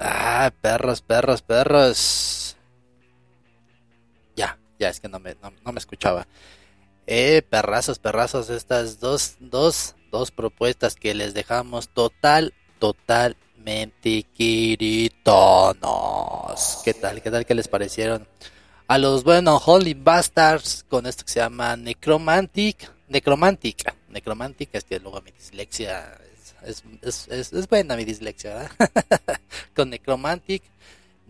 Ah, perros, perros, perros. Ya, ya es que no me, no, me escuchaba. Eh, perrazos, perrazos, estas dos, dos, dos propuestas que les dejamos total, totalmente quiritonos. ¿Qué tal? ¿Qué tal que les parecieron? A los buenos Holy Bastards con esto que se llama Necromantic. Necromantic. Necromantic es que luego mi dislexia es, buena mi dislexia, Con Necromantic,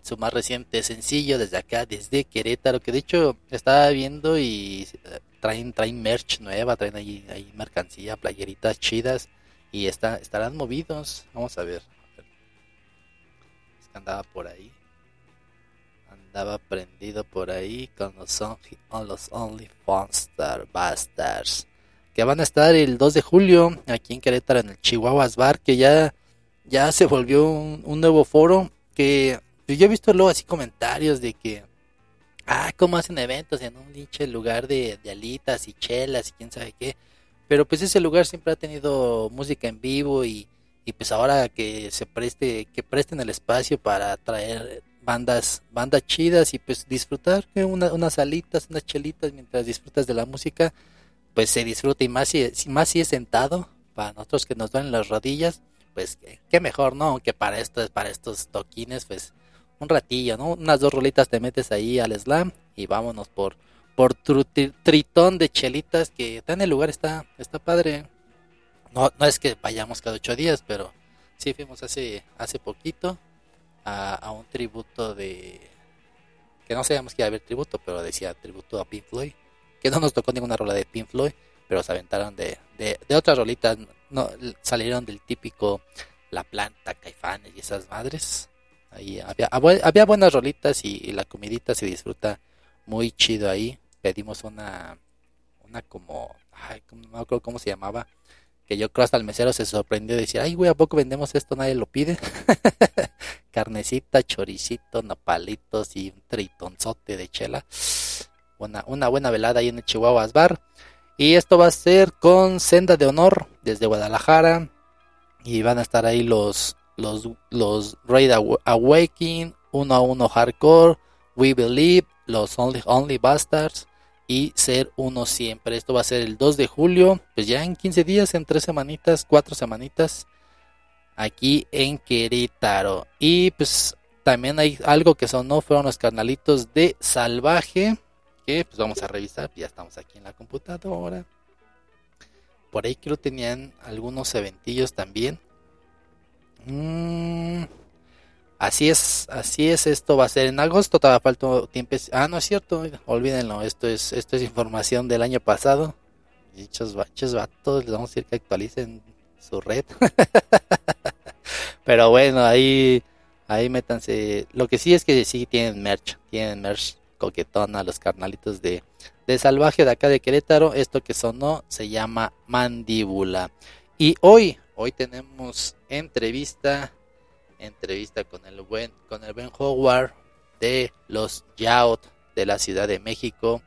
su más reciente sencillo desde acá, desde Querétaro, que de hecho estaba viendo y eh, traen, traen merch nueva, traen ahí, ahí mercancía, playeritas chidas y está, estarán movidos. Vamos a ver. Es que andaba por ahí. Andaba prendido por ahí con los, on, los Only Bastards que van a estar el 2 de julio aquí en Querétaro en el Chihuahuas Bar, que ya, ya se volvió un, nuevo foro que pues, yo he visto luego así comentarios de que, ah, cómo hacen eventos en un pinche lugar de, alitas y chelas y quién sabe qué, pero pues ese lugar siempre ha tenido música en vivo y, y pues ahora que se preste, que presten el espacio para traer bandas, bandas chidas y pues disfrutar una, unas alitas, unas chelitas mientras disfrutas de la música, pues se disfruta y más si, más si es sentado, para nosotros que nos duelen las rodillas, pues qué mejor, ¿no? Que para estos, para estos toquines, pues un ratillo, ¿no? Unas dos rolitas te metes ahí al slam y vámonos por por tritón de chelitas que en el lugar está está padre. No no es que vayamos cada ocho días, pero sí fuimos hace hace poquito a, a un tributo de que no sabíamos que iba a haber tributo, pero decía tributo a Pink Floyd que no nos tocó ninguna rola de Pink Floyd, pero se aventaron de, de, otras rolitas, no, salieron del típico La Planta, Caifanes y esas madres. Ahí había, había buenas rolitas y, la comidita se disfruta muy chido ahí. Pedimos una, una como, ay, no me cómo se llamaba, que yo creo hasta el mesero se sorprendió de decir, ay, güey, ¿a poco vendemos esto? Nadie lo pide. Carnecita, choricito, napalitos y un tritonzote de chela una, buena velada ahí en el Chihuahuas Bar. Y esto va a ser con Senda de Honor desde Guadalajara. Y van a estar ahí los, los, los Raid Awakening, uno a uno Hardcore, We Believe, los Only, Only Bastards y Ser Uno Siempre. Esto va a ser el 2 de julio, pues ya en 15 días, en 3 semanitas, 4 semanitas, aquí en Querétaro. Y pues también hay algo que sonó, fueron los carnalitos de Salvaje que pues vamos a revisar, ya estamos aquí en la computadora. Por ahí creo tenían algunos eventillos también. Mm, así es, así es, esto va a ser en agosto, todavía falta tiempo. Ah, no es cierto, olvídenlo, esto es, esto es información del año pasado. Dichos baches vatos, les vamos a decir que actualicen su red. Pero bueno, ahí, ahí métanse. Lo que sí es que sí tienen merch, tienen merch coquetón a los carnalitos de, de Salvaje de acá de Querétaro. Esto que sonó se llama Mandíbula. Y hoy, hoy tenemos entrevista, entrevista con el buen, con el buen Howard de los Yaut de la Ciudad de México.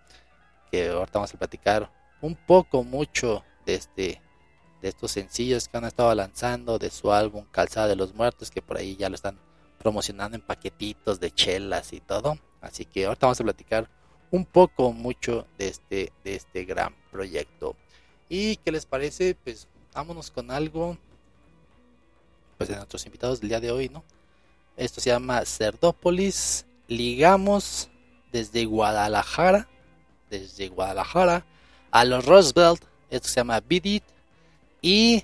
Que ahorita vamos a platicar un poco, mucho de este de estos sencillos que han estado lanzando de su álbum Calzada de los Muertos, que por ahí ya lo están promocionando en paquetitos de chelas y todo. Así que ahorita vamos a platicar un poco mucho de este, de este gran proyecto. ¿Y qué les parece? Pues vámonos con algo pues de nuestros invitados del día de hoy, ¿no? Esto se llama Cerdópolis. Ligamos desde Guadalajara, desde Guadalajara a los Roosevelt. Esto se llama Beat Y,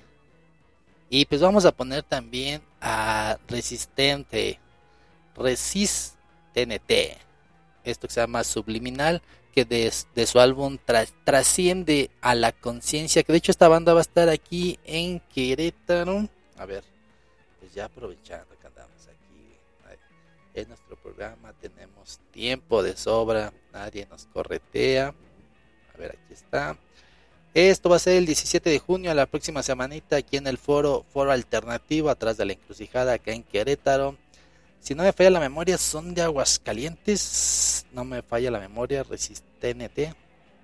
y pues vamos a poner también a Resistente. Resist TNT. Esto que se llama Subliminal, que de, su álbum trasciende a la conciencia. Que de hecho esta banda va a estar aquí en Querétaro. A ver, pues ya aprovechando que andamos aquí en nuestro programa, tenemos tiempo de sobra, nadie nos corretea. A ver, aquí está. Esto va a ser el 17 de junio, la próxima semanita, aquí en el foro, foro alternativo, atrás de la encrucijada, acá en Querétaro. Si no me falla la memoria, son de Aguascalientes. No me falla la memoria, Resistente.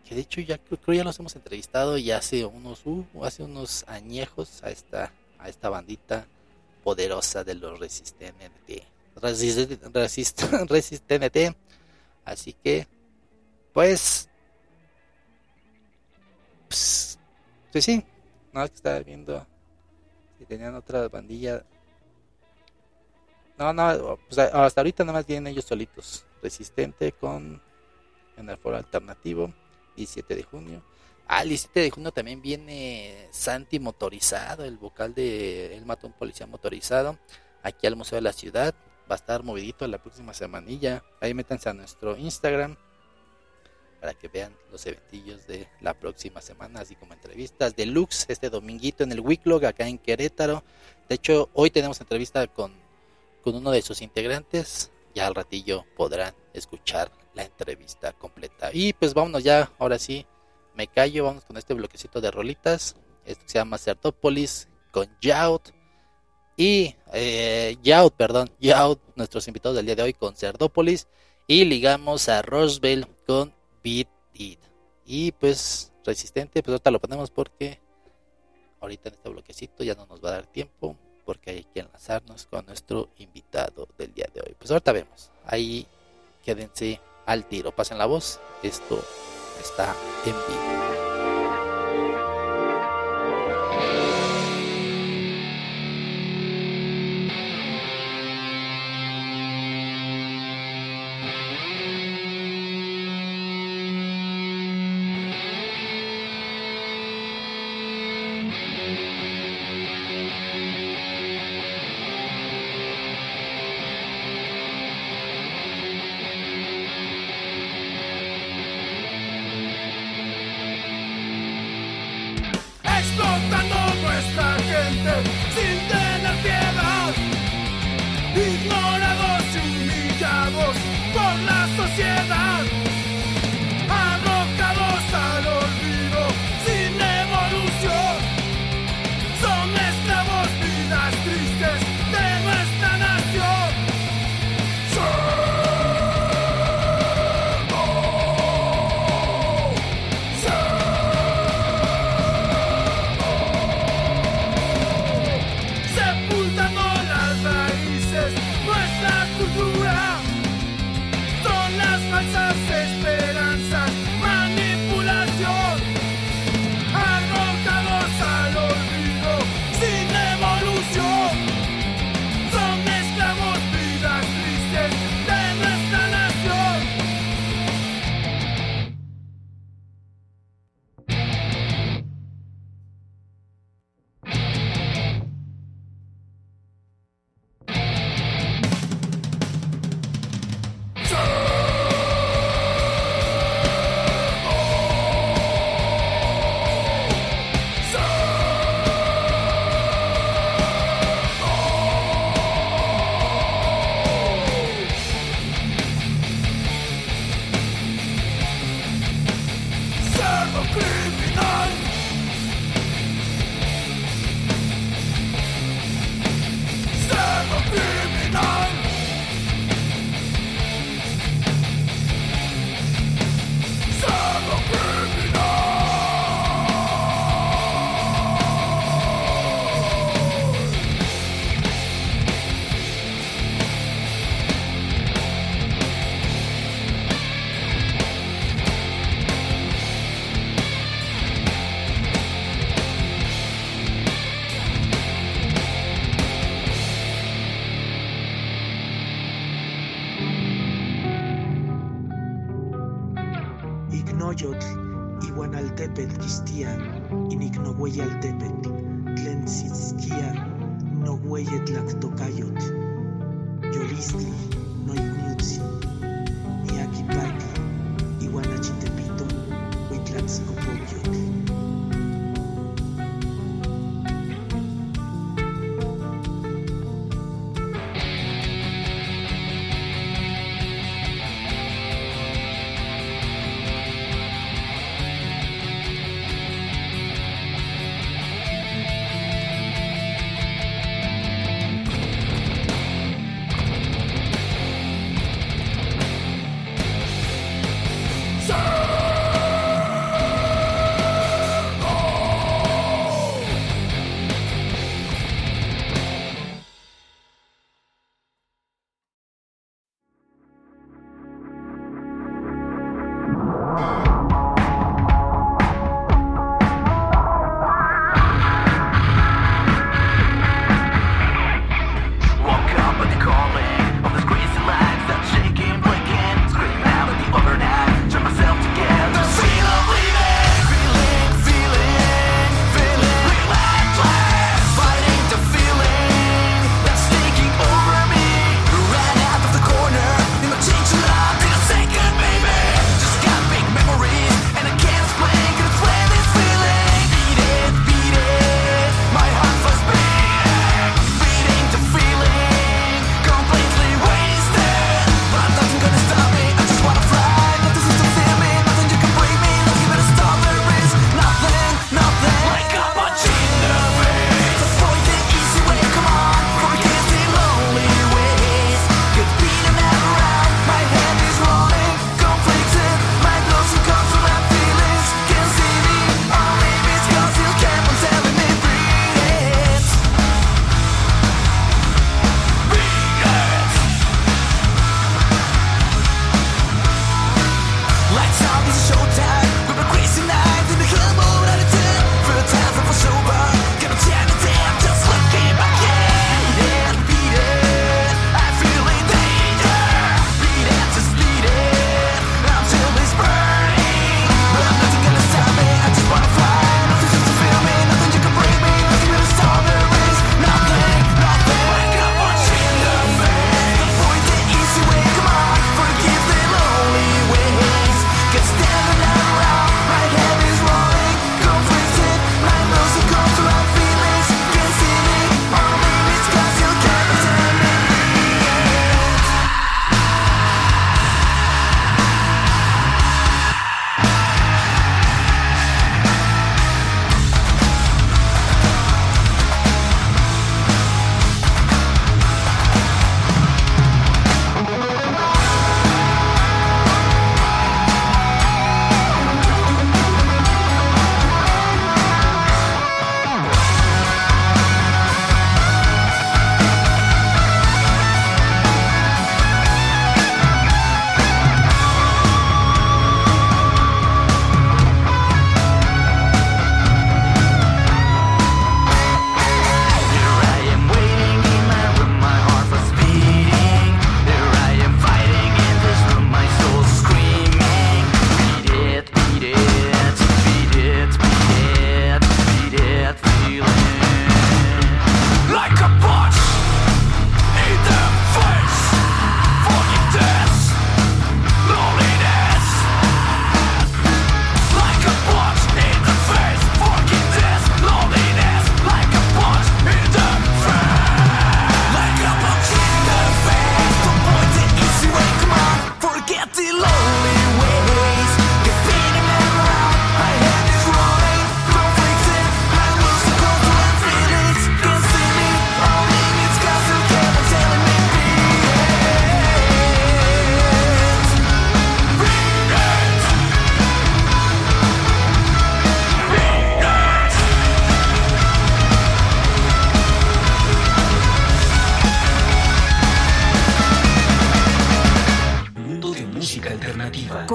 Que de hecho ya creo, ya los hemos entrevistado y hace unos, uh, hace unos añejos a esta, a esta bandita poderosa de los resistentes. Resistente. Así que, pues, pues, pues sí, no, que estaba viendo si tenían otra bandilla. No, no, pues hasta ahorita nada más vienen ellos solitos. Resistente con en el foro alternativo, 17 de junio. Ah, el 17 de junio también viene Santi motorizado, el vocal de Él mató un policía motorizado, aquí al Museo de la Ciudad. Va a estar movidito la próxima semanilla. Ahí métanse a nuestro Instagram para que vean los eventillos de la próxima semana, así como entrevistas deluxe este dominguito en el Wicklog acá en Querétaro. De hecho, hoy tenemos entrevista con, con uno de sus integrantes. Ya al ratillo podrán escuchar la entrevista completa. Y pues vámonos ya, ahora sí, me callo, vamos con este bloquecito de rolitas. Esto se llama Certópolis con Yaut. Y eh, Yaut, perdón, Yaut, nuestros invitados del día de hoy con Cerdópolis. Y ligamos a Roswell con Beat It. Y pues resistente, pues ahorita lo ponemos porque ahorita en este bloquecito ya no nos va a dar tiempo porque hay que enlazarnos con nuestro invitado del día de hoy. Pues ahorita vemos. Ahí quédense al tiro. Pasen la voz. Esto está en vivo.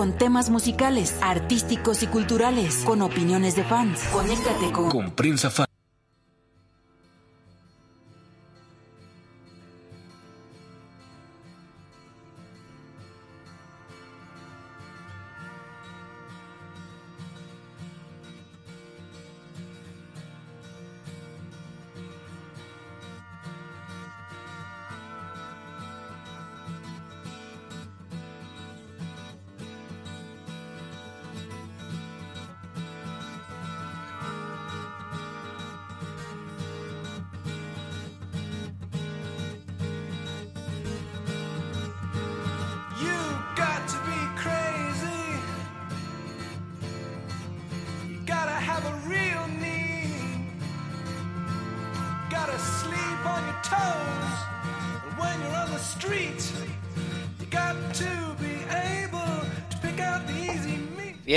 Con temas musicales, artísticos y culturales, con opiniones de fans. Conéctate con, con Prensa Fan.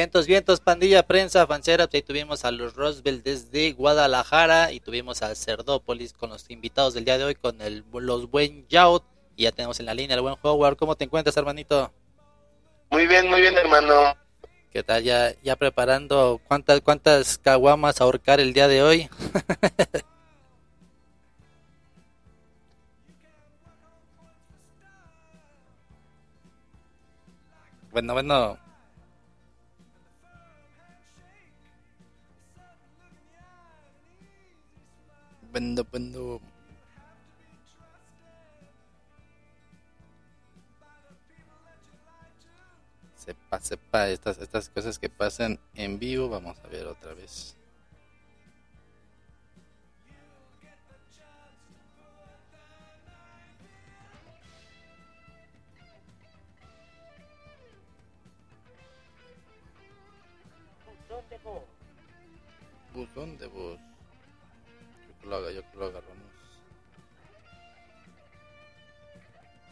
Vientos, vientos, pandilla, prensa, fancera. Pues ahí tuvimos a los Roswell desde Guadalajara y tuvimos a Cerdópolis con los invitados del día de hoy con el, los buen Yaut. Y ya tenemos en la línea el buen Howard. ¿Cómo te encuentras, hermanito? Muy bien, muy bien, hermano. ¿Qué tal? ¿Ya, ya preparando cuántas, cuántas caguamas ahorcar el día de hoy? bueno, bueno. Bueno, bueno. Sepa, sepa, estas, estas cosas que pasan en vivo, vamos a ver otra vez. Lo yo lo agarramos.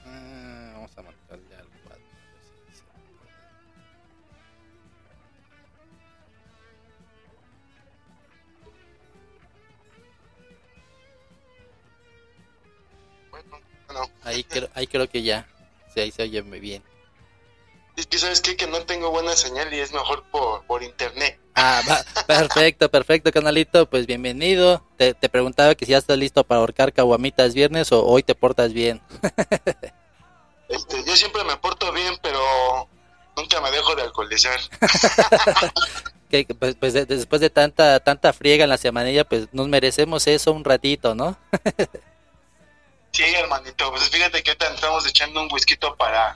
Ah, vamos a marcarle al 4. Bueno, bueno. Ahí creo, ahí creo que ya. Sí, ahí se oye muy bien. Es que sabes qué? que no tengo buena señal y es mejor por, por internet. Ah, perfecto, perfecto, canalito. Pues bienvenido. Te, te, preguntaba que si ya estás listo para ahorcar caguamitas viernes o hoy te portas bien. este, yo siempre me porto bien, pero nunca me dejo de alcoholizar. que, pues, pues de, después de tanta tanta friega en la semanilla, pues nos merecemos eso un ratito, ¿no? sí, hermanito. Pues fíjate que ahorita estamos echando un whisky para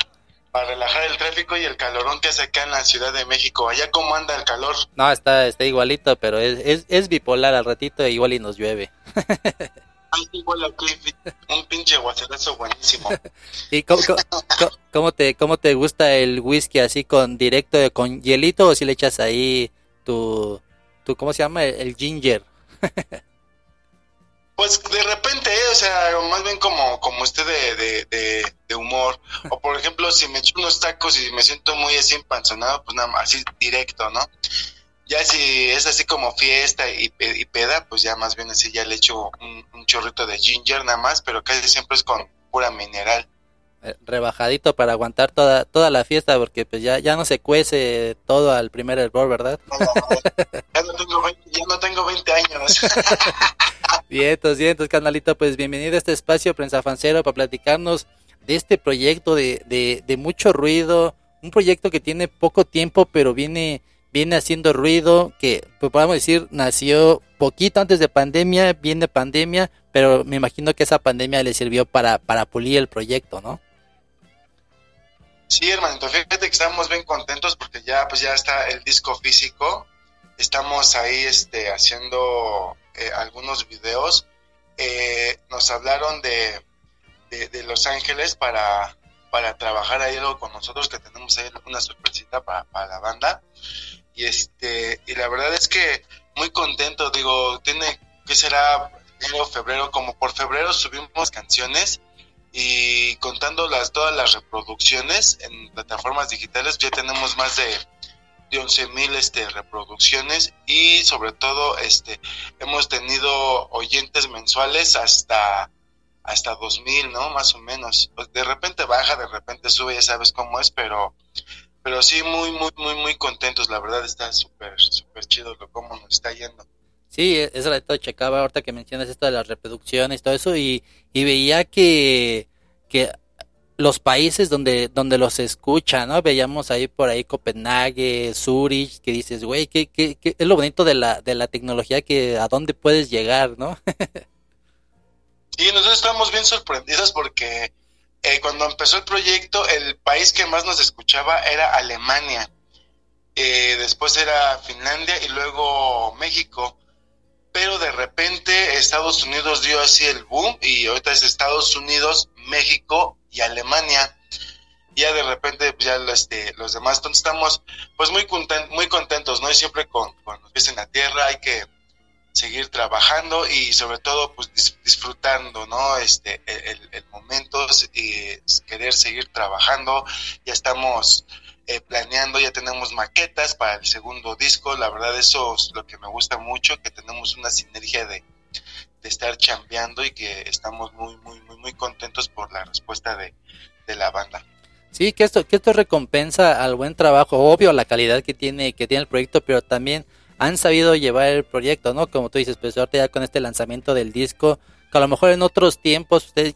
para relajar el tráfico y el calorón que hace acá en la Ciudad de México. Allá cómo anda el calor. No, está, está igualito, pero es, es, es bipolar al ratito igual y nos llueve. Ay, igual aquí, un pinche guacerazo buenísimo. ¿Y cómo, cómo, cómo, te, cómo te gusta el whisky así con directo con hielito o si le echas ahí tu, tu ¿cómo se llama? El ginger. Pues de repente, ¿eh? o sea, más bien como, como de, de, de, humor. O por ejemplo, si me echo unos tacos y me siento muy así empanzonado, pues nada más, así directo, ¿no? Ya si es así como fiesta y, y peda, pues ya más bien así ya le echo un, un, chorrito de ginger nada más, pero casi siempre es con pura mineral. Rebajadito para aguantar toda toda la fiesta, porque pues ya, ya no se cuece todo al primer hervor, ¿verdad? No, no, ya, no tengo 20, ya no tengo 20 años. Vientos, vientos, canalito, pues bienvenido a este espacio Prensa Fancero para platicarnos de este proyecto de, de, de, mucho ruido, un proyecto que tiene poco tiempo pero viene, viene haciendo ruido, que pues podemos decir nació poquito antes de pandemia, viene pandemia, pero me imagino que esa pandemia le sirvió para, para pulir el proyecto, ¿no? Sí, hermanito, fíjate que estamos bien contentos porque ya pues ya está el disco físico, estamos ahí este haciendo eh, algunos videos. Eh, nos hablaron de, de, de, Los Ángeles para, para trabajar ahí algo con nosotros, que tenemos ahí una sorpresita para, para la banda. Y este y la verdad es que muy contento, digo, tiene que será enero, febrero, como por febrero subimos canciones y contando las todas las reproducciones en plataformas digitales ya tenemos más de de 11 mil este, reproducciones y sobre todo este hemos tenido oyentes mensuales hasta hasta 2000, ¿no? Más o menos. Pues de repente baja, de repente sube, ya sabes cómo es, pero pero sí, muy, muy, muy, muy contentos. La verdad está súper, súper chido lo cómo nos está yendo. Sí, eso lo checaba ahorita que mencionas esto de las reproducciones todo eso y, y veía que, que los países donde, donde los escuchan, ¿no? Veíamos ahí por ahí Copenhague, Zurich, que dices, güey, ¿qué, qué, qué es lo bonito de la, de la tecnología que a dónde puedes llegar, ¿no? sí, nosotros estamos bien sorprendidos porque eh, cuando empezó el proyecto, el país que más nos escuchaba era Alemania. Eh, después era Finlandia y luego México pero de repente Estados Unidos dio así el boom y ahorita es Estados Unidos, México y Alemania. Ya de repente pues, ya este, los demás estamos pues muy contentos, muy contentos, ¿no? Y siempre con, con, los pies en la tierra hay que seguir trabajando y sobre todo pues disfrutando, ¿no? Este, el, el momento y querer seguir trabajando. Ya estamos eh, planeando, ya tenemos maquetas para el segundo disco, la verdad eso es lo que me gusta mucho, que tenemos una sinergia de, estar chambeando y que estamos muy, muy, muy, muy contentos por la respuesta de, la banda. Sí, que esto, que esto recompensa al buen trabajo, obvio la calidad que tiene, que tiene el proyecto, pero también han sabido llevar el proyecto, ¿no? Como tú dices, pues ahorita ya con este lanzamiento del disco, que a lo mejor en otros tiempos ustedes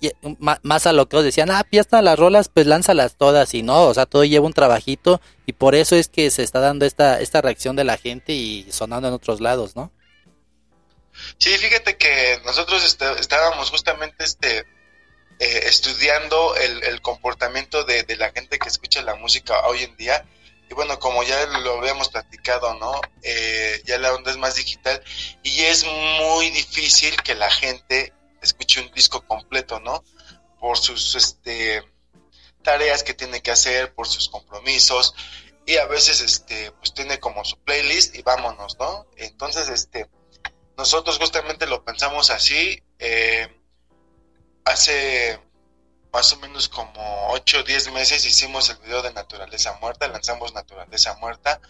más a lo que os decían, ah, ya están las rolas, pues lánzalas todas y no, o sea, todo lleva un trabajito y por eso es que se está dando esta, esta reacción de la gente y sonando en otros lados, ¿no? Sí, fíjate que nosotros este, estábamos justamente este eh, estudiando el, comportamiento de, la gente que escucha la música hoy en día y bueno, como ya lo habíamos platicado, ¿no? Eh, ya la onda es más digital y es muy difícil que la gente escuche un disco completo, ¿no? Por sus este, tareas que tiene que hacer, por sus compromisos y a veces este pues tiene como su playlist y vámonos, ¿no? Entonces este nosotros justamente lo pensamos así eh, hace más o menos como 8 o 10 meses hicimos el video de Naturaleza Muerta, lanzamos Naturaleza Muerta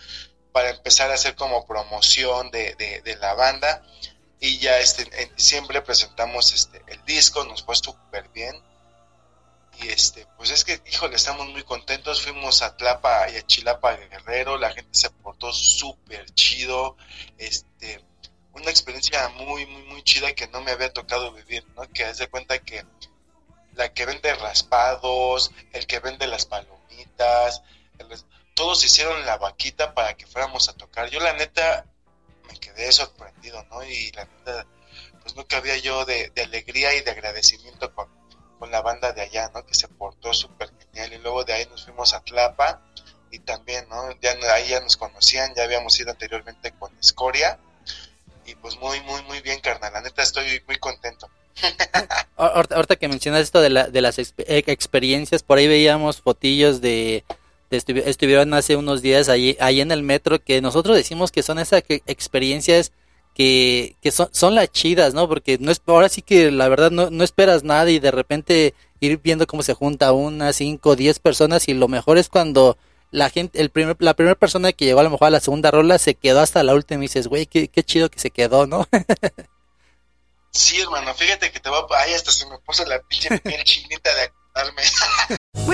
para empezar a hacer como promoción de, de la banda y ya este, en diciembre presentamos este, el disco, nos fue súper bien. Y este, pues es que, híjole, estamos muy contentos. Fuimos a Tlapa y a Chilapa Guerrero, la gente se portó súper chido. Este, una experiencia muy, muy, muy chida que no me había tocado vivir, ¿no? Que haz de cuenta que la que vende raspados, el que vende las palomitas, todos hicieron la vaquita para que fuéramos a tocar. Yo la neta me quedé sorprendido, ¿no? Y la verdad, pues nunca había yo de, alegría y de agradecimiento con, la banda de allá, ¿no? Que se portó súper genial. Y luego de ahí nos fuimos a Tlapa y también, ¿no? Ya ahí ya nos conocían, ya habíamos ido anteriormente con Escoria. Y pues muy, muy, muy bien, carnal. La neta estoy muy contento. ahorita, que mencionas esto de, la, de las eh, experiencias, por ahí veíamos fotillos de estuvieron hace unos días ahí, ahí en el metro que nosotros decimos que son esas experiencias que, que son, son las chidas, ¿no? Porque no es, ahora sí que la verdad no, no esperas nada y de repente ir viendo cómo se junta una, cinco, diez personas y lo mejor es cuando la gente, el primer, la primera persona que llegó a lo mejor a la segunda rola se quedó hasta la última y dices, güey, qué, qué chido que se quedó, ¿no? sí, hermano, fíjate que te va a... Ay, hasta se me puso la pinche piel chinita de With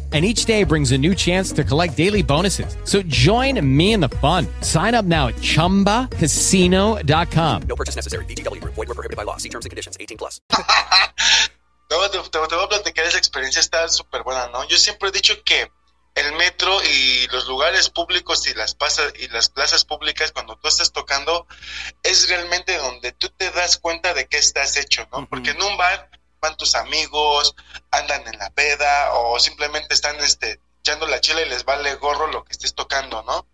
and each day brings a new chance to collect daily bonuses. So join me in the fun. Sign up now at ChumbaCasino.com. No purchase necessary. BGW. Void were prohibited by law. See terms and conditions. 18 plus. no, te, te, voy a platicar esa experiencia. Está súper buena, ¿no? Yo siempre he dicho que el metro y los lugares públicos y las, pasas, y las plazas públicas cuando tú estás tocando es realmente donde tú te das cuenta de qué estás hecho, ¿no? Uh -huh. Porque en un bar van tus amigos, andan en la peda o simplemente están este, echando la chela y les vale gorro lo que estés tocando, ¿no?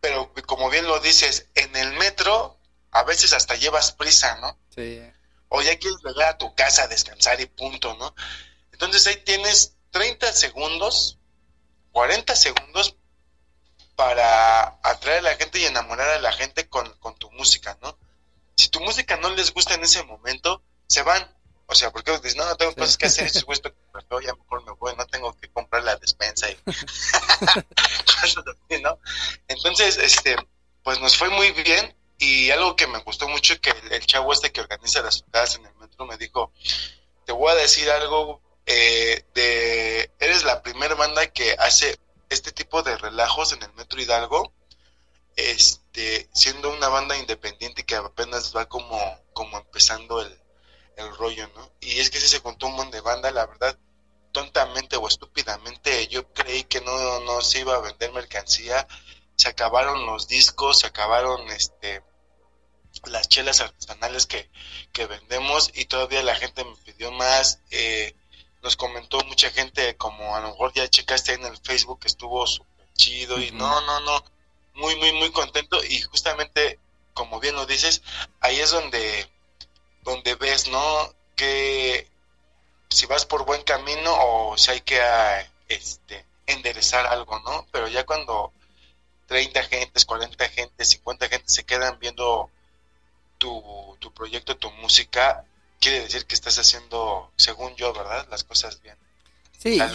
Pero como bien lo dices, en el metro a veces hasta llevas prisa, ¿no? Sí. O ya quieres llegar a tu casa a descansar y punto, ¿no? Entonces ahí tienes 30 segundos, 40 segundos para atraer a la gente y enamorar a la gente con, con tu música, ¿no? Si tu música no les gusta en ese momento, se van. O sea, porque dices, no, no tengo cosas que hacer, supuesto que ya mejor me voy, no tengo que comprar la despensa y ¿no? Entonces, este, pues nos fue muy bien y algo que me gustó mucho que el, el chavo este que organiza las tocadas en el metro me dijo, te voy a decir algo eh, de, eres la primera banda que hace este tipo de relajos en el metro Hidalgo, este, siendo una banda independiente que apenas va como, como empezando el, el rollo, ¿no? Y es que si se contó un montón de banda, la verdad, tontamente o estúpidamente, yo creí que no, no se iba a vender mercancía, se acabaron los discos, se acabaron este las chelas artesanales que, que vendemos y todavía la gente me pidió más, eh, nos comentó mucha gente, como a lo mejor ya checaste en el Facebook, que estuvo súper chido y no, no, no, muy, muy, muy contento y justamente, como bien lo dices, ahí es donde donde ves, ¿no? Que si vas por buen camino o si hay que este, enderezar algo, ¿no? Pero ya cuando 30 gentes, 40 gentes, 50 gentes se quedan viendo tu, tu proyecto, tu música, quiere decir que estás haciendo, según yo, ¿verdad? Las cosas bien. Sí.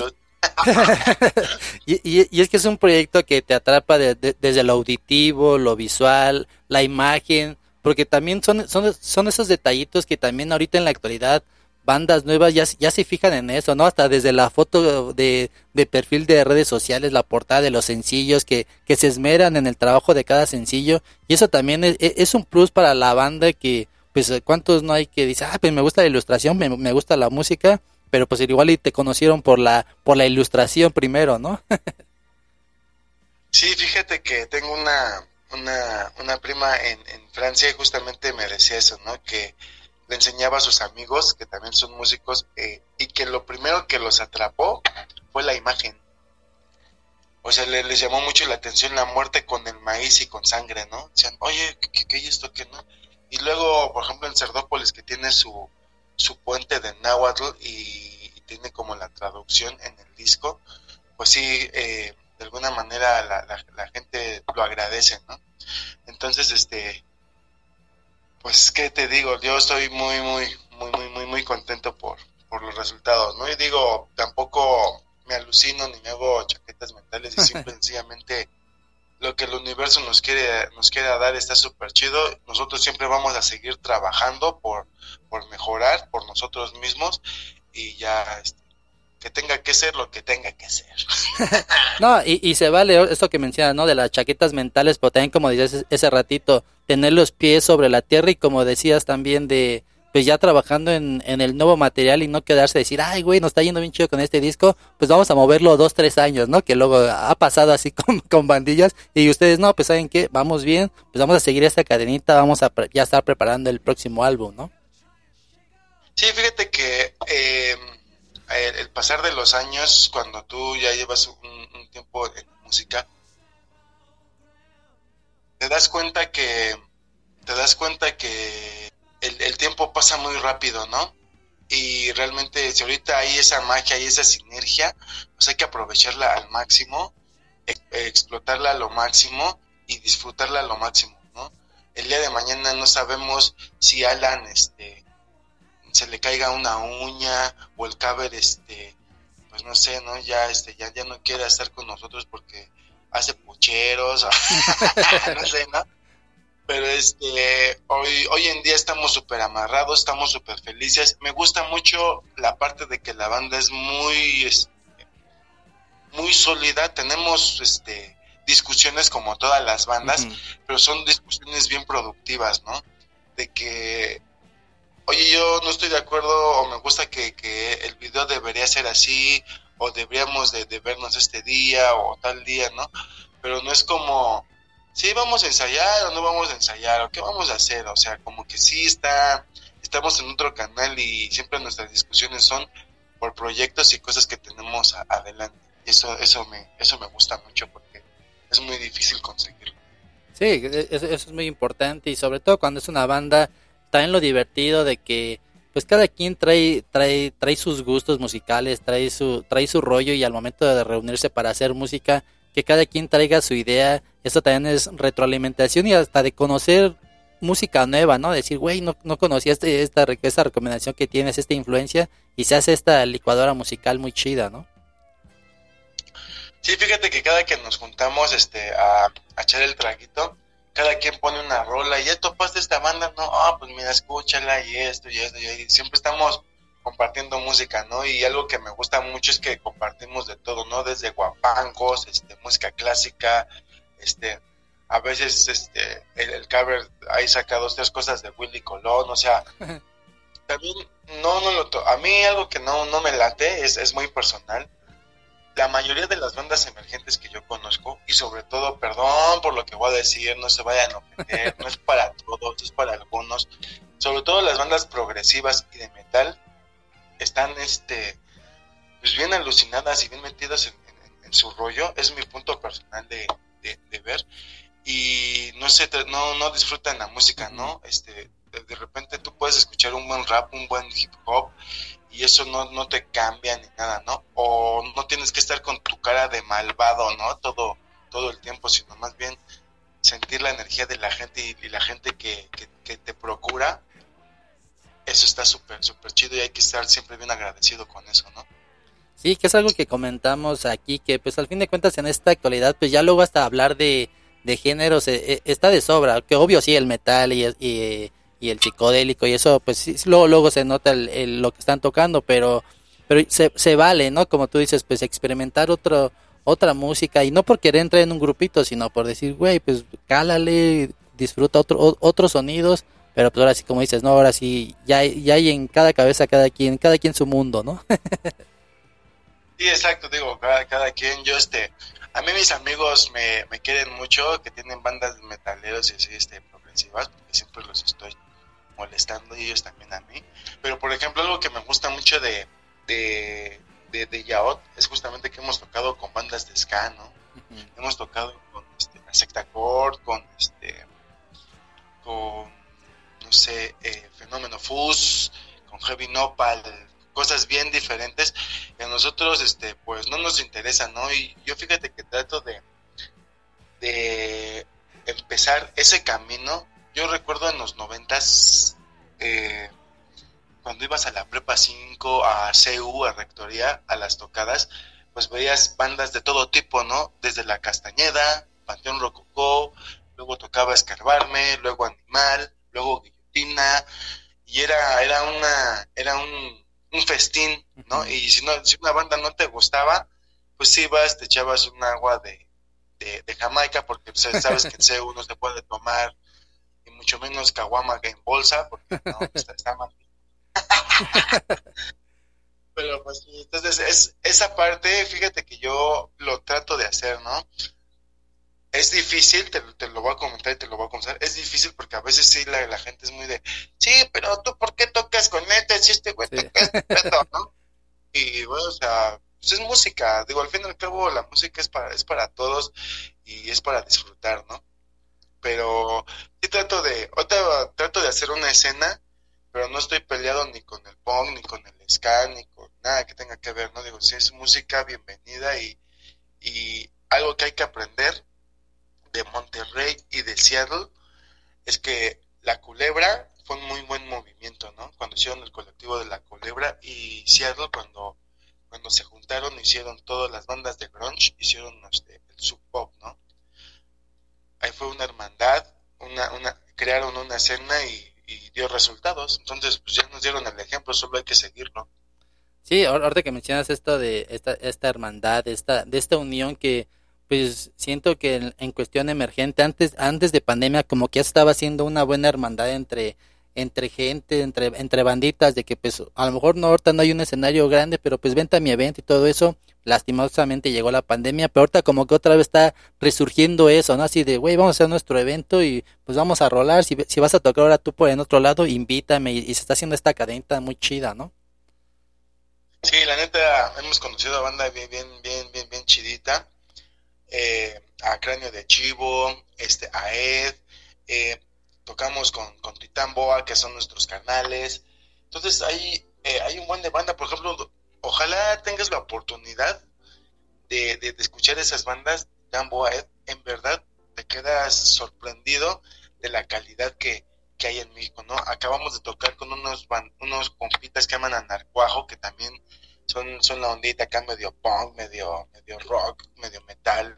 y, y, y, es que es un proyecto que te atrapa de, de, desde lo auditivo, lo visual, la imagen, porque también son, son, son esos detallitos que también ahorita en la actualidad bandas nuevas ya, ya se fijan en eso, ¿no? Hasta desde la foto de, de perfil de redes sociales, la portada de los sencillos, que, que se esmeran en el trabajo de cada sencillo, y eso también es, es un plus para la banda que, pues, ¿cuántos no hay que dicen, ah, pues me gusta la ilustración, me, me gusta la música, pero pues igual y te conocieron por la, por la ilustración primero, ¿no? sí, fíjate que tengo una, una, una prima en, en Francia y justamente me decía eso, ¿no? Que le enseñaba a sus amigos, que también son músicos, eh, y que lo primero que los atrapó fue la imagen. O sea, le, les llamó mucho la atención la muerte con el maíz y con sangre, ¿no? Decían, oye, ¿qué, qué, esto? ¿Qué no? Y luego, por ejemplo, en Cerdópolis, que tiene su, su puente de náhuatl y, y tiene como la traducción en el disco, pues sí, eh, de alguna manera la, la, la, gente lo agradece, ¿no? Entonces, este, pues, ¿qué te digo? Yo estoy muy, muy, muy, muy, muy, muy contento por, por los resultados, ¿no? Y digo, tampoco me alucino ni me hago chaquetas mentales y simple, sencillamente lo que el universo nos quiere nos quiere dar está súper chido. Nosotros siempre vamos a seguir trabajando por, por mejorar, por nosotros mismos y ya este, que tenga que ser lo que tenga que ser. no, y, y, se vale esto que mencionas, ¿no? De las chaquetas mentales, pero también como dices ese ratito, tener los pies sobre la tierra y como decías también de, pues ya trabajando en, en el nuevo material y no quedarse a decir, ay, güey, nos está yendo bien chido con este disco, pues vamos a moverlo dos, tres años, ¿no? Que luego ha pasado así con, con bandillas y ustedes, no, pues saben qué, vamos bien, pues vamos a seguir esta cadenita, vamos a ya estar preparando el próximo álbum, ¿no? Sí, fíjate que... Eh el, pasar de los años, cuando tú ya llevas un, tiempo en música, te das cuenta que te das cuenta que el, el, tiempo pasa muy rápido, ¿no? Y realmente si ahorita hay esa magia y esa sinergia, pues hay que aprovecharla al máximo, e, explotarla a lo máximo y disfrutarla a lo máximo, ¿no? El día de mañana no sabemos si Alan, este, se le caiga una uña o el caber este pues no sé no ya este ya ya no quiere estar con nosotros porque hace pucheros o, no sé no pero este hoy hoy en día estamos súper amarrados estamos súper felices. Me gusta mucho la parte de que la banda es muy este, muy sólida. Tenemos este discusiones como todas las bandas uh -huh. pero son discusiones bien productivas no de que oye, yo no estoy de acuerdo o me gusta que, que el video debería ser así o deberíamos de, vernos este día o tal día, ¿no? Pero no es como, sí, vamos a ensayar o no vamos a ensayar o qué vamos a hacer, o sea, como que sí está, estamos en otro canal y siempre nuestras discusiones son por proyectos y cosas que tenemos a- adelante. Eso, eso, me, eso me gusta mucho porque es muy difícil conseguirlo. Sí, e- eso, eso es muy importante y sobre todo cuando es una banda, también lo divertido de que pues cada quien trae, trae, trae sus gustos musicales, trae su, trae su rollo y al momento de reunirse para hacer música, que cada quien traiga su idea, eso también es retroalimentación y hasta de conocer música nueva, ¿no? Decir, güey, no, no conocía este, esta, esta recomendación que tienes, esta influencia, y se hace esta licuadora musical muy chida, ¿no? Sí, fíjate que cada que nos juntamos este, a, a echar el traguito, cada quien pone una rola y ya topaste esta banda, no, ah, pues mira, escúchala y esto y esto y ahí. Siempre estamos compartiendo música, ¿no? Y algo que me gusta mucho es que compartimos de todo, ¿no? Desde guapangos, este, música clásica, este, a veces este, el, el cover ahí saca dos, tres cosas de Willy Colón, o sea, también no, no lo to- a mí algo que no, no me late es, es muy personal. La mayoría de las bandas emergentes que yo conozco, y sobre todo, perdón por lo que voy a decir, no se vayan a ofender, no es para todos, es para algunos, sobre todo las bandas progresivas y de metal, están este pues bien alucinadas y bien metidas en, en- en su rollo, es mi punto personal de, de- de ver, y no se no, no disfrutan la música, ¿no? Este, de repente tú puedes escuchar un buen rap, un buen hip hop, y eso no, no te cambia ni nada, ¿no? O no tienes que estar con tu cara de malvado, ¿no? Todo, todo el tiempo, sino más bien sentir la energía de la gente y, la gente que, que, que te procura. Eso está súper, súper chido y hay que estar siempre bien agradecido con eso, ¿no? Sí, que es algo que comentamos aquí, que pues al fin de cuentas en esta actualidad, pues ya luego hasta hablar de, de géneros eh, está de sobra, que obvio sí, el metal y, y, y el psicodélico y eso, pues sí, luego, luego se nota el, lo que están tocando, pero, pero se, se vale, ¿no? Como tú dices, pues experimentar otro, otra música y no por querer entrar en un grupito, sino por decir, güey, pues cálale, disfruta otro, otros sonidos, pero pues ahora sí, como dices, no, ahora sí, ya, ya hay en cada cabeza cada quien, cada quien su mundo, ¿no? Sí, exacto, digo, cada, cada quien, yo este, a mí mis amigos me, me quieren mucho, que tienen bandas de metaleros y así, este, progresivas, porque siempre los estoy molestando y ellos también a mí. Pero, por ejemplo, algo que me gusta mucho de, de, de, de Yaot es justamente que hemos tocado con bandas de ska, ¿no? Hemos tocado con este, la Secta Cord, con este, con, no sé, eh, Fenómeno Fuzz, con Heavy Nopal, cosas bien diferentes que a nosotros este pues no nos interesa no y yo fíjate que trato de de empezar ese camino yo recuerdo en los noventas eh, cuando ibas a la prepa 5 a CU a rectoría a las tocadas pues veías bandas de todo tipo no desde la Castañeda Panteón Rococó luego tocaba Escarbarme luego Animal luego Guillotina y era era una era un un festín, ¿no? Y si no, si una banda no te gustaba, pues ibas, te echabas un agua de, de, de Jamaica, porque pues, sabes que en CEU no se puede tomar, mucho menos caguama en bolsa, porque no, está, está mal. Pero pues sí, entonces es, esa parte, fíjate que yo lo trato de hacer, ¿no? Es difícil, te, te lo voy a comentar y te lo voy a confesar, es difícil porque a veces sí la, la gente es muy de, sí, pero tú, ¿por qué tocas con este? Si este güey toca este pedo, ¿no? Y bueno, o sea, pues es música, digo, al fin y al cabo la música es para, es para todos y es para disfrutar, ¿no? Pero sí trato de, ahorita trato de hacer una escena, pero no estoy peleado ni con el punk, ni con el ska, ni con nada que tenga que ver, ¿no? Digo, si es música, bienvenida y, y algo que hay que aprender de Monterrey y de Seattle es que la culebra fue un muy buen movimiento, ¿no? Cuando hicieron el colectivo de la culebra y Seattle cuando, cuando se juntaron hicieron todas las bandas de grunge, hicieron este, el sub pop, ¿no? Ahí fue una hermandad, una, una, crearon una escena y, dio resultados. Entonces, pues ya nos dieron el ejemplo, solo hay que seguirlo. Sí, ahor- ahorita que mencionas esto de esta, esta hermandad, esta, de esta unión que pues siento que en, en cuestión emergente, antes, antes de pandemia, como que ya estaba haciendo una buena hermandad entre, entre gente, entre, entre banditas, de que pues a lo mejor no, ahorita no hay un escenario grande, pero pues vente a mi evento y todo eso. Lastimosamente llegó la pandemia, pero ahorita como que otra vez está resurgiendo eso, ¿no? Así de, güey, vamos a hacer nuestro evento y pues vamos a rolar. Si, si vas a tocar ahora tú por en otro lado, invítame. Y, y se está haciendo esta cadena muy chida, ¿no? Sí, la neta, hemos conocido a banda bien, bien, bien, bien, bien chidita. Eh, a Cráneo de Chivo, este, a Ed, eh, tocamos con, con Titán Boa, que son nuestros canales. Entonces hay, eh, hay un buen de banda, por ejemplo, ojalá tengas la oportunidad de, de, escuchar esas bandas, Titán Boa, Ed, en verdad te quedas sorprendido de la calidad que, que hay en México, ¿no? Acabamos de tocar con unos unos compitas que llaman Anarcuajo, que también son, son la ondita acá medio punk, medio, medio rock, medio metal.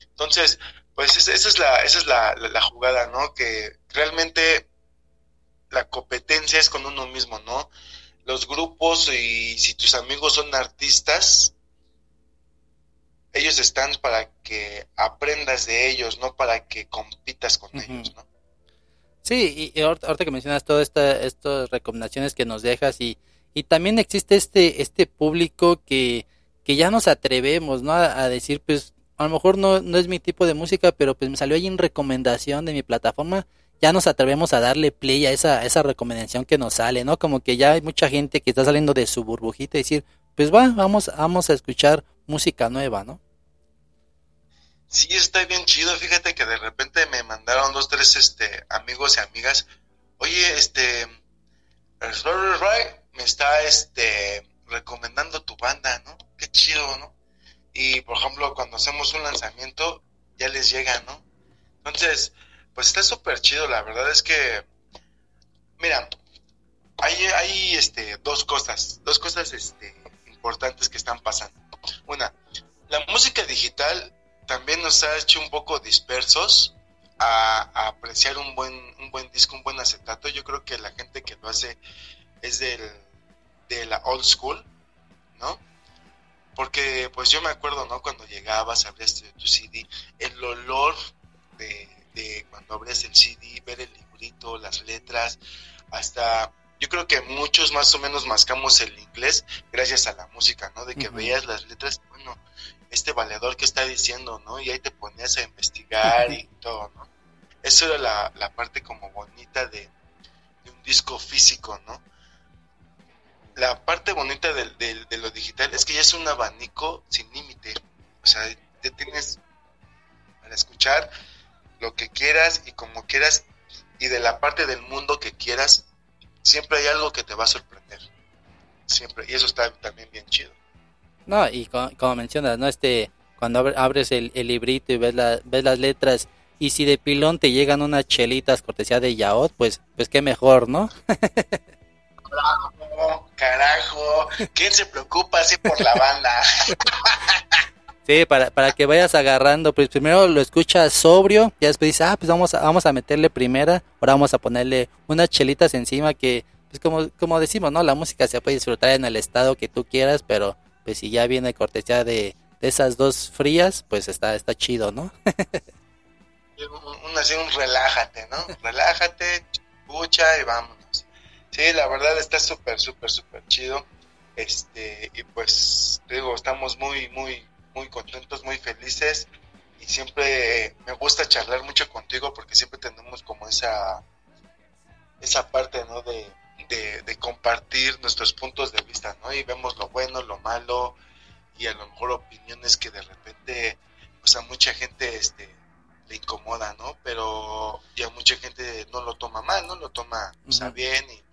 Entonces, pues esa, es la, esa es la, la, la jugada, ¿no? Que realmente la competencia es con uno mismo, ¿no? Los grupos y si tus amigos son artistas, ellos están para que aprendas de ellos, no para que compitas con ellos, ¿no? Sí, y, y ahorita, ahorita que mencionas todas esta, estas recomendaciones que nos dejas y, y también existe este, este público que, que ya nos atrevemos, ¿no? A, a decir, pues, a lo mejor no, no es mi tipo de música, pero pues me salió ahí en recomendación de mi plataforma, ya nos atrevemos a darle play a esa, esa recomendación que nos sale, ¿no? Como que ya hay mucha gente que está saliendo de su burbujita y decir, pues va, vamos, vamos a escuchar música nueva, ¿no? Sí, está bien chido. Fíjate que de repente me mandaron dos, tres este, amigos y amigas. Oye, este, me está este, recomendando tu banda, ¿no? Qué chido, ¿no? Y por ejemplo, cuando hacemos un lanzamiento, ya les llega, ¿no? Entonces, pues está súper chido. La verdad es que, mira, hay, hay este, dos cosas, dos cosas este, importantes que están pasando. Una, la música digital también nos ha hecho un poco dispersos a, apreciar un buen, un buen disco, un buen acetato. Yo creo que la gente que lo hace es del, de la old school, ¿no? Porque pues yo me acuerdo, ¿no? Cuando llegabas, abrías tu, tu CD, el olor de, de, cuando abrías el CD, ver el librito, las letras, hasta... Yo creo que muchos más o menos mascamos el inglés gracias a la música, ¿no? De que uh -huh. veías las letras, bueno, este valedor que está diciendo, ¿no? Y ahí te ponías a investigar y todo, ¿no? Eso era la, la parte como bonita de, de, un disco físico, ¿no? La parte bonita de, de, de, lo digital es que ya es un abanico sin límite. O sea, ya tienes para escuchar lo que quieras y como quieras y de la parte del mundo que quieras, siempre hay algo que te va a sorprender. Siempre. Y eso está también bien chido. No, y como, como, mencionas, ¿no? Este, cuando abres el, el, librito y ves, la, ves las letras, y si de pilón te llegan unas chelitas cortesía de Yaot, pues, pues qué mejor, ¿no? carajo, carajo, ¿quién se preocupa así por la banda? sí, para, para que vayas agarrando, pues primero lo escuchas sobrio, y después dices, ah, pues vamos a, vamos a meterle primera, ahora vamos a ponerle unas chelitas encima que, pues como, como decimos, ¿no? La música se puede disfrutar en el estado que tú quieras, pero pues si ya viene cortesía de, de esas dos frías, pues está, está chido, ¿no? un, así un relájate, ¿no? Relájate, escucha y vámonos. Sí, la verdad está súper, súper, súper chido. Este, y pues, digo, estamos muy, muy, muy contentos, muy felices. Y siempre me gusta charlar mucho contigo porque siempre tenemos como esa, esa parte, ¿no? De, de, de, compartir nuestros puntos de vista, ¿no? Y vemos lo bueno, lo malo y a lo mejor opiniones que de repente, pues a mucha gente este, le incomoda, ¿no? Pero y a mucha gente no lo toma mal, ¿no? Lo toma, o sea, uh -huh. bien y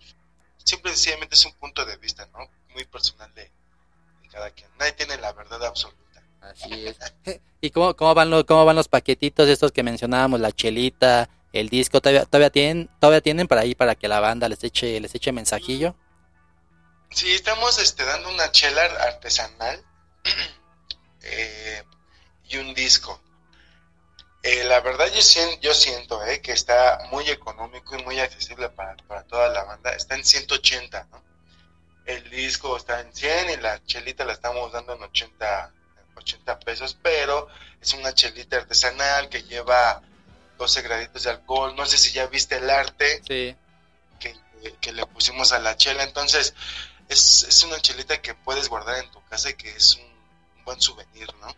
siempre sencillamente es un punto de vista, ¿no? Muy personal de, de cada quien. Nadie tiene la verdad absoluta. Así es. ¿Y cómo, cómo, van los, cómo van los paquetitos estos que mencionábamos, la chelita, el disco todavía todavía tienen todavía tienen para ahí para que la banda les eche les eche mensajillo sí estamos este dando una chela artesanal eh, y un disco eh, la verdad yo siento, yo siento eh, que está muy económico y muy accesible para, para toda la banda está en 180 ¿no? el disco está en 100 y la chelita la estamos dando en 80 80 pesos pero es una chelita artesanal que lleva 12 graditos de alcohol. No sé si ya viste el arte sí. que que, que le pusimos a la chela. Entonces, es, es una chelita que puedes guardar en tu casa y que es un, un buen souvenir, ¿no?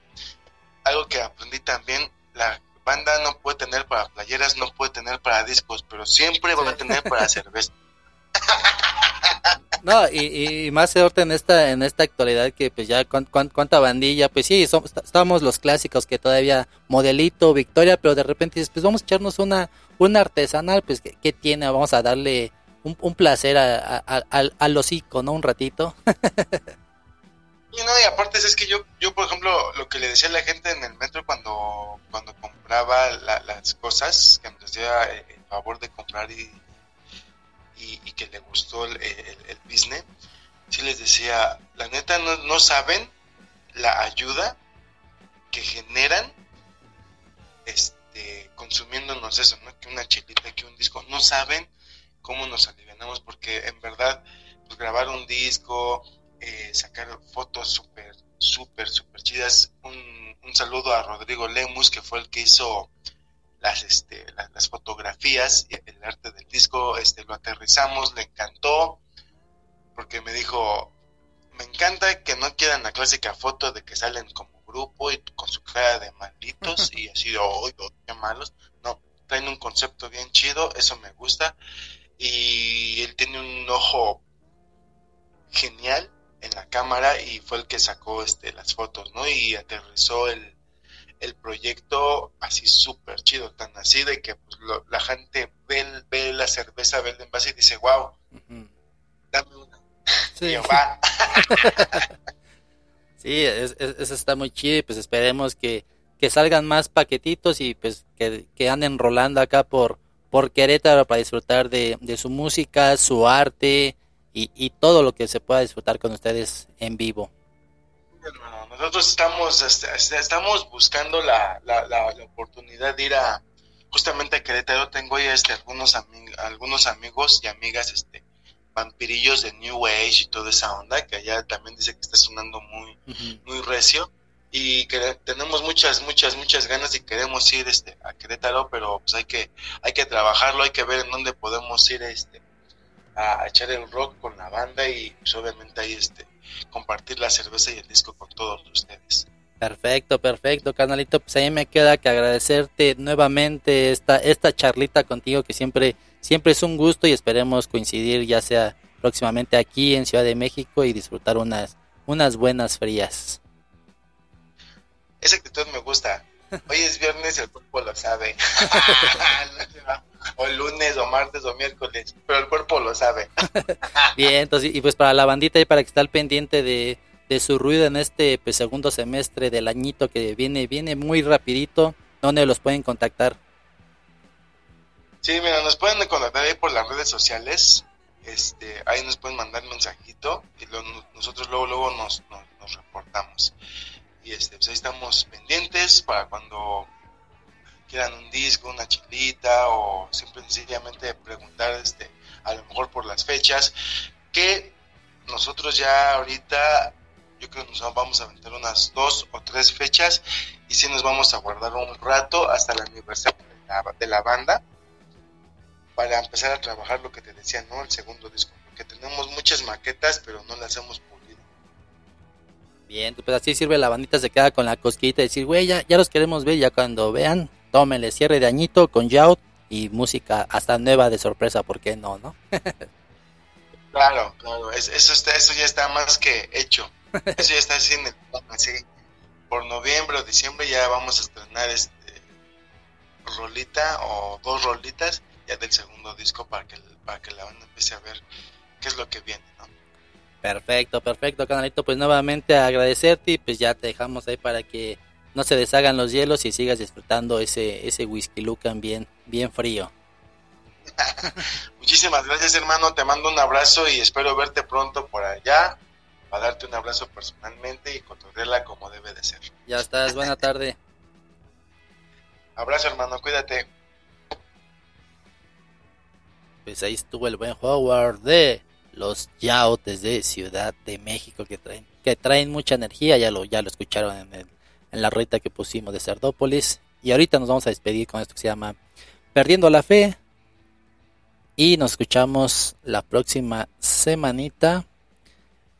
Algo que aprendí también, la banda no puede tener para playeras, no puede tener para discos, pero siempre va a tener para cerveza. No, y, y más ahorita en esta, en esta actualidad que pues ya cuán- cuán- cuánta bandilla, pues sí, somos, estamos los clásicos que todavía modelito, Victoria, pero de repente dices, pues vamos a echarnos una, una artesanal, pues ¿qué, qué tiene? Vamos a darle un, un placer a, a- a- al hocico, ¿no? Un ratito. Y no, y aparte es que yo, yo por ejemplo, lo que le decía a la gente en el metro cuando, cuando compraba la- las cosas, que me hacía el, el favor de comprar y, y, que le gustó el, el, el business, sí les decía, la neta no, no saben la ayuda que generan este consumiéndonos eso, ¿no? Que una chelita, que un disco, no saben cómo nos alivianamos porque en verdad pues grabar un disco, eh, sacar fotos súper, súper, súper chidas. Un, un saludo a Rodrigo Lemus, que fue el que hizo las, este, las, las fotografías, y el arte del disco, este, lo aterrizamos, le encantó, porque me dijo, me encanta que no quieran la clásica foto de que salen como grupo y con su cara de malditos y así de, oh, qué malos. No, traen un concepto bien chido, eso me gusta. Y él tiene un ojo genial en la cámara y fue el que sacó este las fotos, ¿no? Y aterrizó el, el proyecto así súper chido, tan así de que pues, lo- la gente ve, ve la cerveza, ve el envase y dice, wow, dame una. Sí. Y yo, va. Sí, es- es- eso está muy chido y pues esperemos que, que salgan más paquetitos y pues que, que anden rolando acá por, por Querétaro para disfrutar de, de su música, su arte y, y todo lo que se pueda disfrutar con ustedes en vivo. Hermano, nosotros estamos este, este, estamos buscando la, la, la, la oportunidad de ir a justamente a Querétaro. Tengo ya este algunos ami- algunos amigos y amigas este vampirillos de New Age y toda esa onda que allá también dice que está sonando muy muy recio. Y que tenemos muchas muchas muchas ganas y queremos ir este a Querétaro pero pues hay que hay que trabajarlo hay que ver en dónde podemos ir este a, a echar el rock con la banda y pues obviamente ahí este compartir la cerveza y el disco con todos ustedes Perfecto, perfecto, canalito. Pues ahí me queda que agradecerte nuevamente esta, esta charlita contigo que siempre, siempre es un gusto y esperemos coincidir ya sea próximamente aquí en Ciudad de México y disfrutar unas, unas buenas frías. esa actitud me gusta hoy es viernes el cuerpo lo sabe o lunes o martes o miércoles pero el cuerpo lo sabe Bien, entonces, y pues para la bandita y para que esté al pendiente de, de su ruido en este pues, segundo semestre del añito que viene, viene muy rapidito, ¿dónde los pueden contactar? Sí, mira, nos pueden contactar ahí por las redes sociales. Este, ahí nos pueden mandar mensajito y lo- nosotros luego luego nos, nos, nos reportamos. Y este, pues ahí estamos pendientes para cuando quieran un disco, una chilita o simple y sencillamente preguntar este, a lo mejor por las fechas que nosotros ya ahorita yo creo que nos vamos a aventar unas dos o tres fechas y sí nos vamos a guardar un rato hasta el aniversario de la, de la banda para empezar a trabajar lo que te decía, ¿no? El segundo disco, porque tenemos muchas maquetas, pero no las hemos pulido. Bien, pues así sirve la bandita, se queda con la cosquillita de decir, güey, ya, ya los queremos ver, ya cuando vean, tómenle cierre de añito con Yout y música hasta nueva de sorpresa, ¿por qué no, no? Claro, claro, es- eso, está, eso ya está más que hecho. Eso ya está así en el plan, así. Por noviembre o diciembre ya vamos a estrenar este rolita o dos rolitas ya del segundo disco para que, para que la banda empiece a ver qué es lo que viene, ¿no? Perfecto, perfecto, canalito, pues nuevamente agradecerte y pues ya te dejamos ahí para que no se deshagan los hielos y sigas disfrutando ese, ese whisky lucan bien, bien frío. Muchísimas gracias, hermano. Te mando un abrazo y espero verte pronto por allá para darte un abrazo personalmente y controlarla como debe de ser. Ya estás, buena tarde. Abrazo, hermano. Cuídate. Pues ahí estuvo el buen Howard de los Yautes de Ciudad de México que traen, que traen mucha energía, ya lo, ya lo escucharon en, el- en la reta que pusimos de Cerdópolis. Y ahorita nos vamos a despedir con esto que se llama Perdiendo la Fe. Y nos escuchamos la próxima semanita.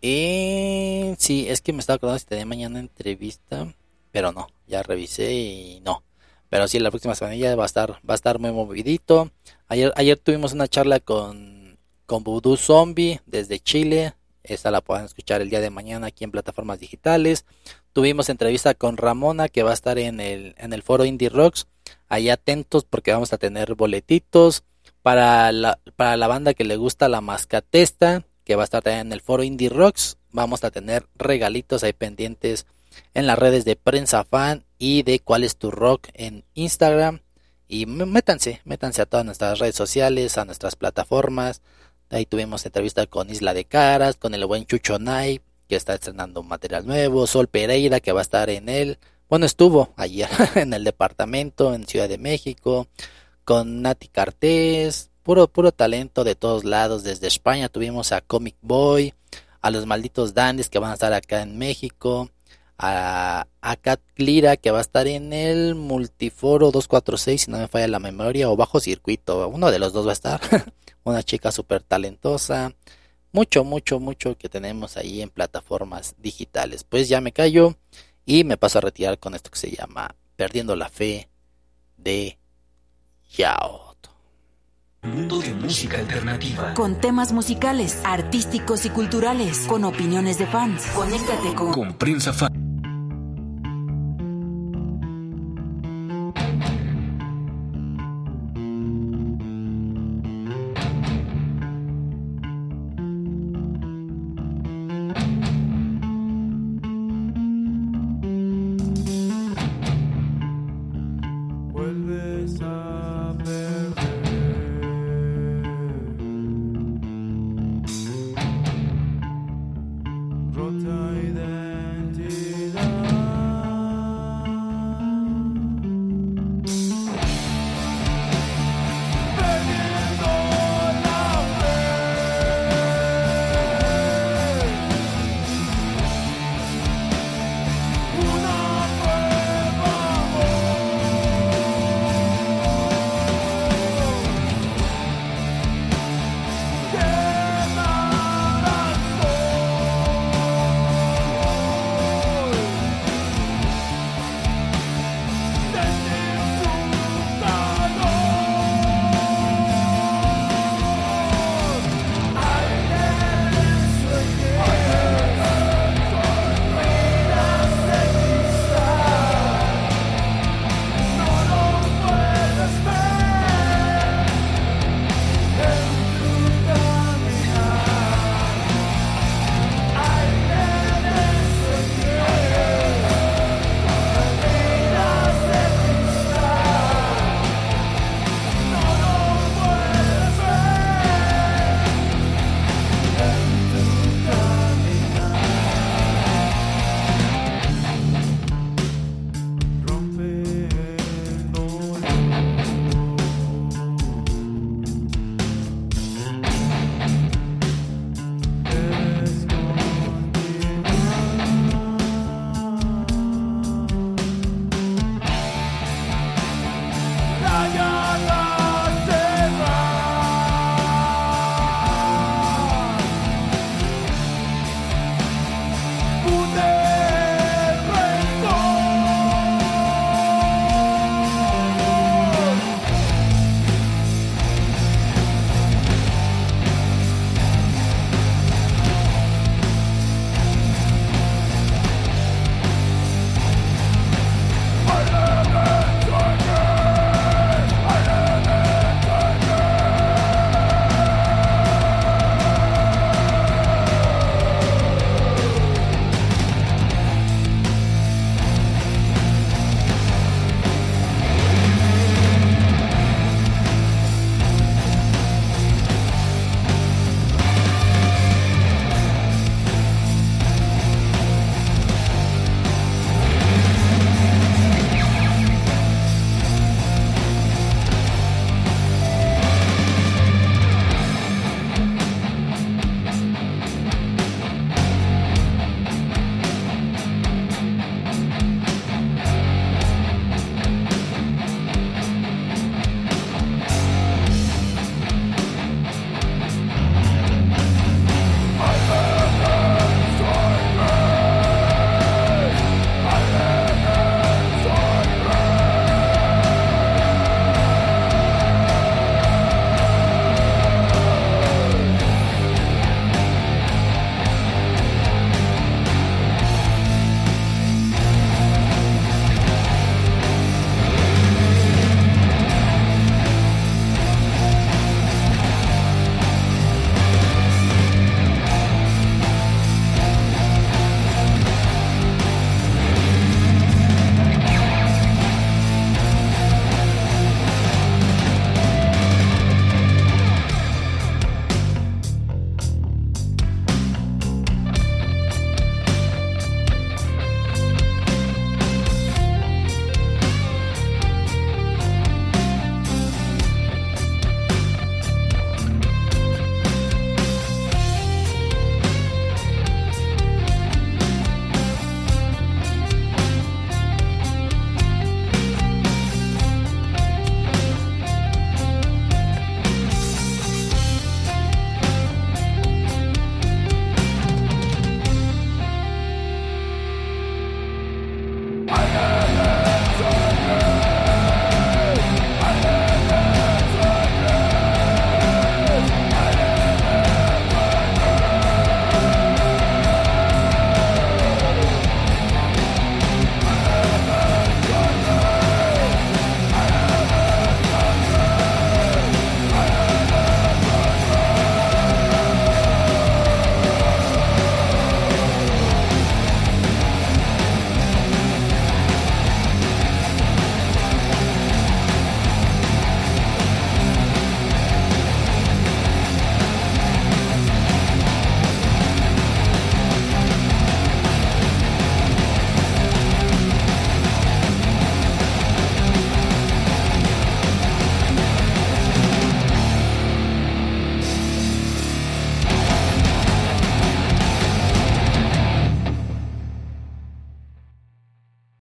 Y sí, es que me estaba acordando si tenía mañana entrevista, pero no, ya revisé y no. Pero sí, la próxima semana va a estar, va a estar muy movidito. Ayer, ayer tuvimos una charla con, con Voodoo Zombie desde Chile. Esta la pueden escuchar el día de mañana aquí en plataformas digitales. Tuvimos entrevista con Ramona que va a estar en el, en el foro Indie Rocks. Ahí atentos porque vamos a tener boletitos para la, para la banda que le gusta la mascatesta, que va a estar también en el foro Indie Rocks. Vamos a tener regalitos ahí pendientes en las redes de Prensa Fan y de Cuál es tu Rock en Instagram. Y métanse, métanse a todas nuestras redes sociales, a nuestras plataformas. Ahí tuvimos entrevista con Isla de Caras, con el buen Chucho Nai, que está estrenando un material nuevo, Sol Pereira, que va a estar en él. Bueno, estuvo ayer en el departamento, en Ciudad de México, con Nati Cartés, puro, puro talento de todos lados. Desde España tuvimos a Comic Boy, a los malditos Dandies que van a estar acá en México, a, a Kat Lira que va a estar en el Multiforo 246, si no me falla la memoria, o Bajo Circuito, uno de los dos va a estar. Una chica súper talentosa. Mucho, mucho, mucho que tenemos ahí en plataformas digitales. Pues ya me callo y me paso a retirar con esto que se llama Perdiendo la Fe de Yao. Mundo de música alternativa. Con temas musicales, artísticos y culturales. Con opiniones de fans. Conéctate con, con Prensa Fan. Rota identity.